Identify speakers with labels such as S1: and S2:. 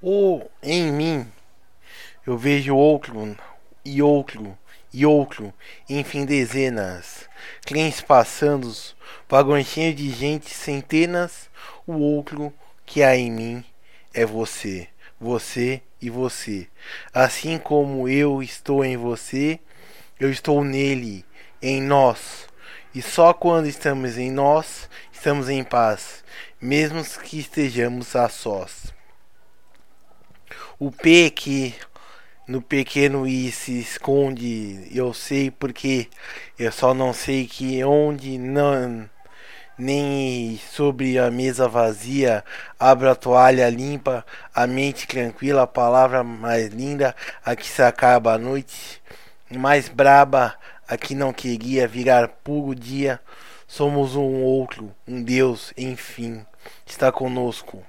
S1: Ou em mim eu vejo outro e outro e outro, enfim, dezenas, clientes passando, vagões cheios de gente, centenas. O outro que há em mim é você, você e você. Assim como eu estou em você, eu estou nele, em nós. E só quando estamos em nós, estamos em paz, mesmo que estejamos a sós. O P que no pequeno I se esconde, eu sei porque eu só não sei que onde não nem sobre a mesa vazia, abra a toalha limpa, a mente tranquila, a palavra mais linda, a que se acaba a noite, mais braba, a que não queria virar puro dia, somos um outro, um Deus, enfim, está conosco.